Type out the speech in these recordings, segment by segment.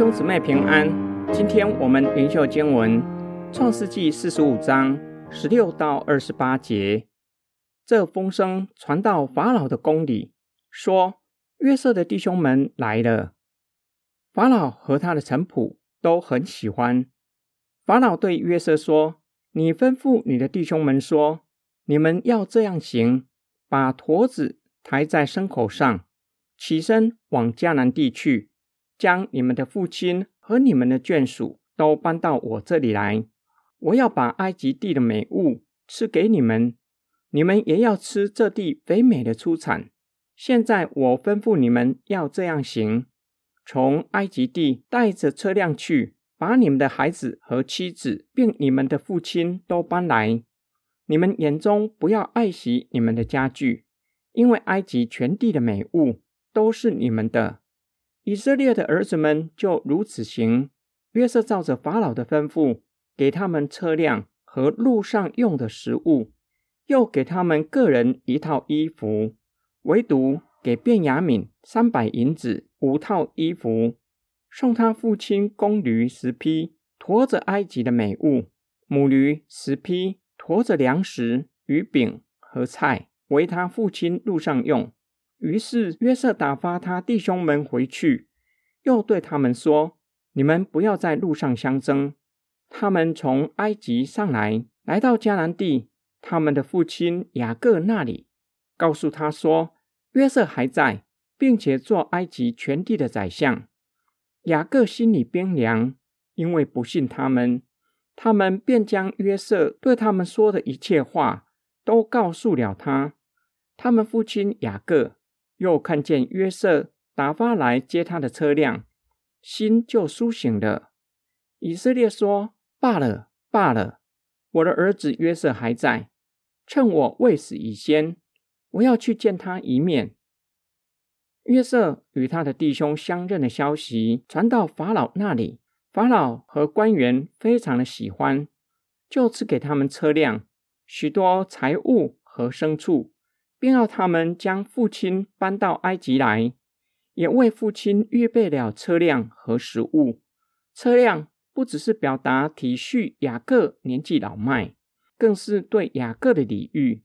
兄姊妹平安，今天我们灵修经文创世纪四十五章十六到二十八节。这风声传到法老的宫里，说约瑟的弟兄们来了。法老和他的臣仆都很喜欢。法老对约瑟说：“你吩咐你的弟兄们说，你们要这样行，把驼子抬在牲口上，起身往迦南地去。”将你们的父亲和你们的眷属都搬到我这里来，我要把埃及地的美物赐给你们，你们也要吃这地肥美的出产。现在我吩咐你们要这样行：从埃及地带着车辆去，把你们的孩子和妻子，并你们的父亲都搬来。你们眼中不要爱惜你们的家具，因为埃及全地的美物都是你们的。以色列的儿子们就如此行。约瑟照着法老的吩咐，给他们车辆和路上用的食物，又给他们个人一套衣服，唯独给便雅悯三百银子五套衣服，送他父亲公驴十匹，驮着埃及的美物；母驴十匹，驮着粮食、鱼饼和菜，为他父亲路上用。于是约瑟打发他弟兄们回去，又对他们说：“你们不要在路上相争。”他们从埃及上来，来到迦南地，他们的父亲雅各那里，告诉他说：“约瑟还在，并且做埃及全地的宰相。”雅各心里冰凉，因为不信他们。他们便将约瑟对他们说的一切话都告诉了他。他们父亲雅各。又看见约瑟打发来接他的车辆，心就苏醒了。以色列说：“罢了，罢了，我的儿子约瑟还在，趁我未死以先，我要去见他一面。”约瑟与他的弟兄相认的消息传到法老那里，法老和官员非常的喜欢，就赐给他们车辆、许多财物和牲畜。并要他们将父亲搬到埃及来，也为父亲预备了车辆和食物。车辆不只是表达体恤雅各年纪老迈，更是对雅各的礼遇。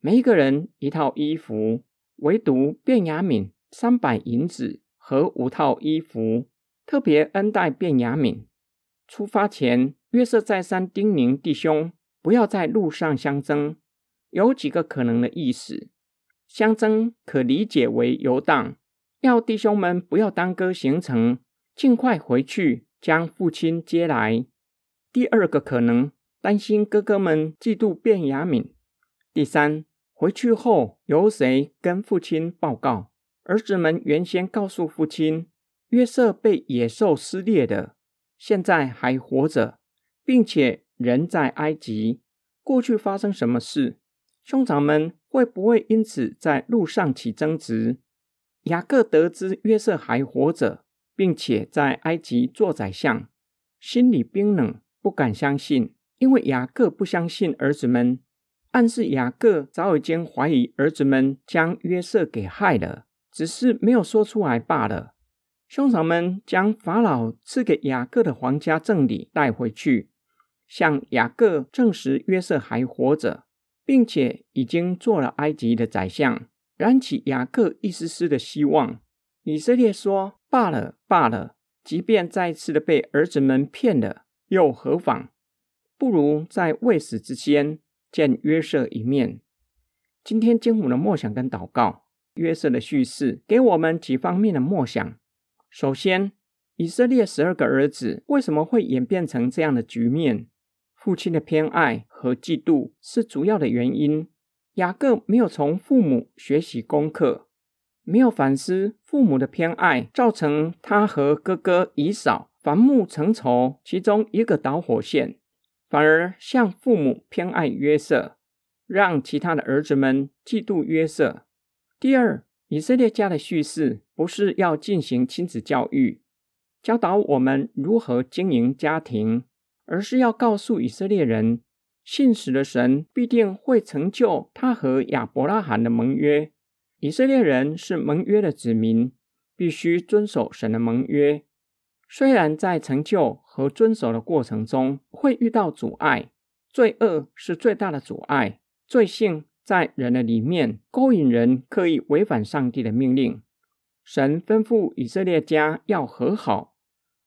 每一个人一套衣服，唯独便雅悯三百银子和五套衣服，特别恩待便雅悯。出发前，约瑟再三叮咛弟兄不要在路上相争，有几个可能的意思。相争可理解为游荡，要弟兄们不要耽搁行程，尽快回去将父亲接来。第二个可能，担心哥哥们嫉妒便雅悯。第三，回去后由谁跟父亲报告？儿子们原先告诉父亲，约瑟被野兽撕裂的，现在还活着，并且人在埃及。过去发生什么事？兄长们会不会因此在路上起争执？雅各得知约瑟还活着，并且在埃及做宰相，心里冰冷，不敢相信，因为雅各不相信儿子们，暗示雅各早已经怀疑儿子们将约瑟给害了，只是没有说出来罢了。兄长们将法老赐给雅各的皇家赠礼带回去，向雅各证实约瑟还活着。并且已经做了埃及的宰相，燃起雅各一丝丝的希望。以色列说：“罢了，罢了，即便再次的被儿子们骗了，又何妨？不如在未死之先见约瑟一面。”今天经文的默想跟祷告，约瑟的叙事给我们几方面的默想。首先，以色列十二个儿子为什么会演变成这样的局面？父亲的偏爱和嫉妒是主要的原因。雅各没有从父母学习功课，没有反思父母的偏爱造成他和哥哥以扫反目成仇其中一个导火线，反而向父母偏爱约瑟，让其他的儿子们嫉妒约瑟。第二，以色列家的叙事不是要进行亲子教育，教导我们如何经营家庭。而是要告诉以色列人，信实的神必定会成就他和亚伯拉罕的盟约。以色列人是盟约的子民，必须遵守神的盟约。虽然在成就和遵守的过程中会遇到阻碍，罪恶是最大的阻碍，罪性在人的里面勾引人刻意违反上帝的命令。神吩咐以色列家要和好，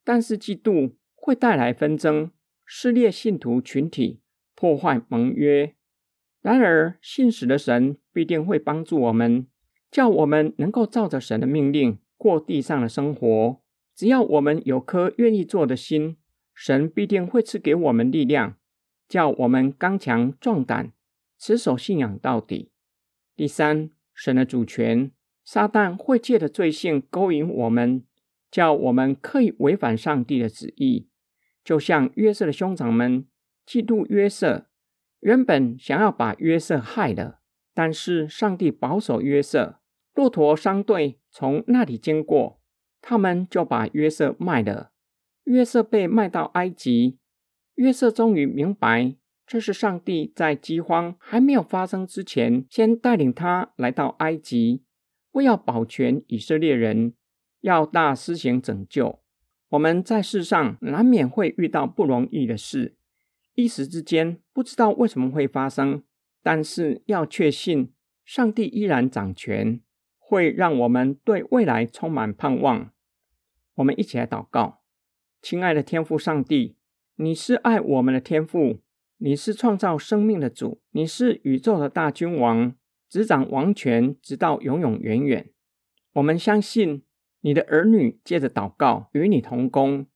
但是嫉妒会带来纷争，撕裂信徒群体，破坏盟约。然而，信实的神必定会帮助我们，叫我们能够照着神的命令过地上的生活。只要我们有颗愿意做的心，神必定会赐给我们力量，叫我们刚强壮胆，持守信仰到底。第三，神的主权，撒旦会借着罪性勾引我们，叫我们刻意违反上帝的旨意。就像约瑟的兄长们嫉妒约瑟，原本想要把约瑟害了，但是上帝保守约瑟。骆驼商队从那里经过。他们就把约瑟卖了，约瑟被卖到埃及。约瑟终于明白，这是上帝在饥荒还没有发生之前，先带领他来到埃及，为要保全以色列人，要大施行拯救。我们在世上难免会遇到不容易的事，一时之间不知道为什么会发生，但是要确信上帝依然掌权。会让我们对未来充满盼望。我们一起来祷告，亲爱的天父上帝，你是爱我们的天父，你是创造生命的主，你是宇宙的大君王，执掌王权直到永永远远。我们相信你的儿女借着祷告与你同工，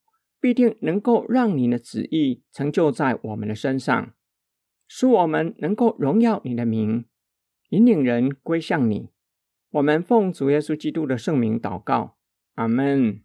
必定能够让你的旨意成就在我们的身上，使我们能够荣耀你的名，引领人归向你。我们奉主耶稣基督的圣名祷告，阿门。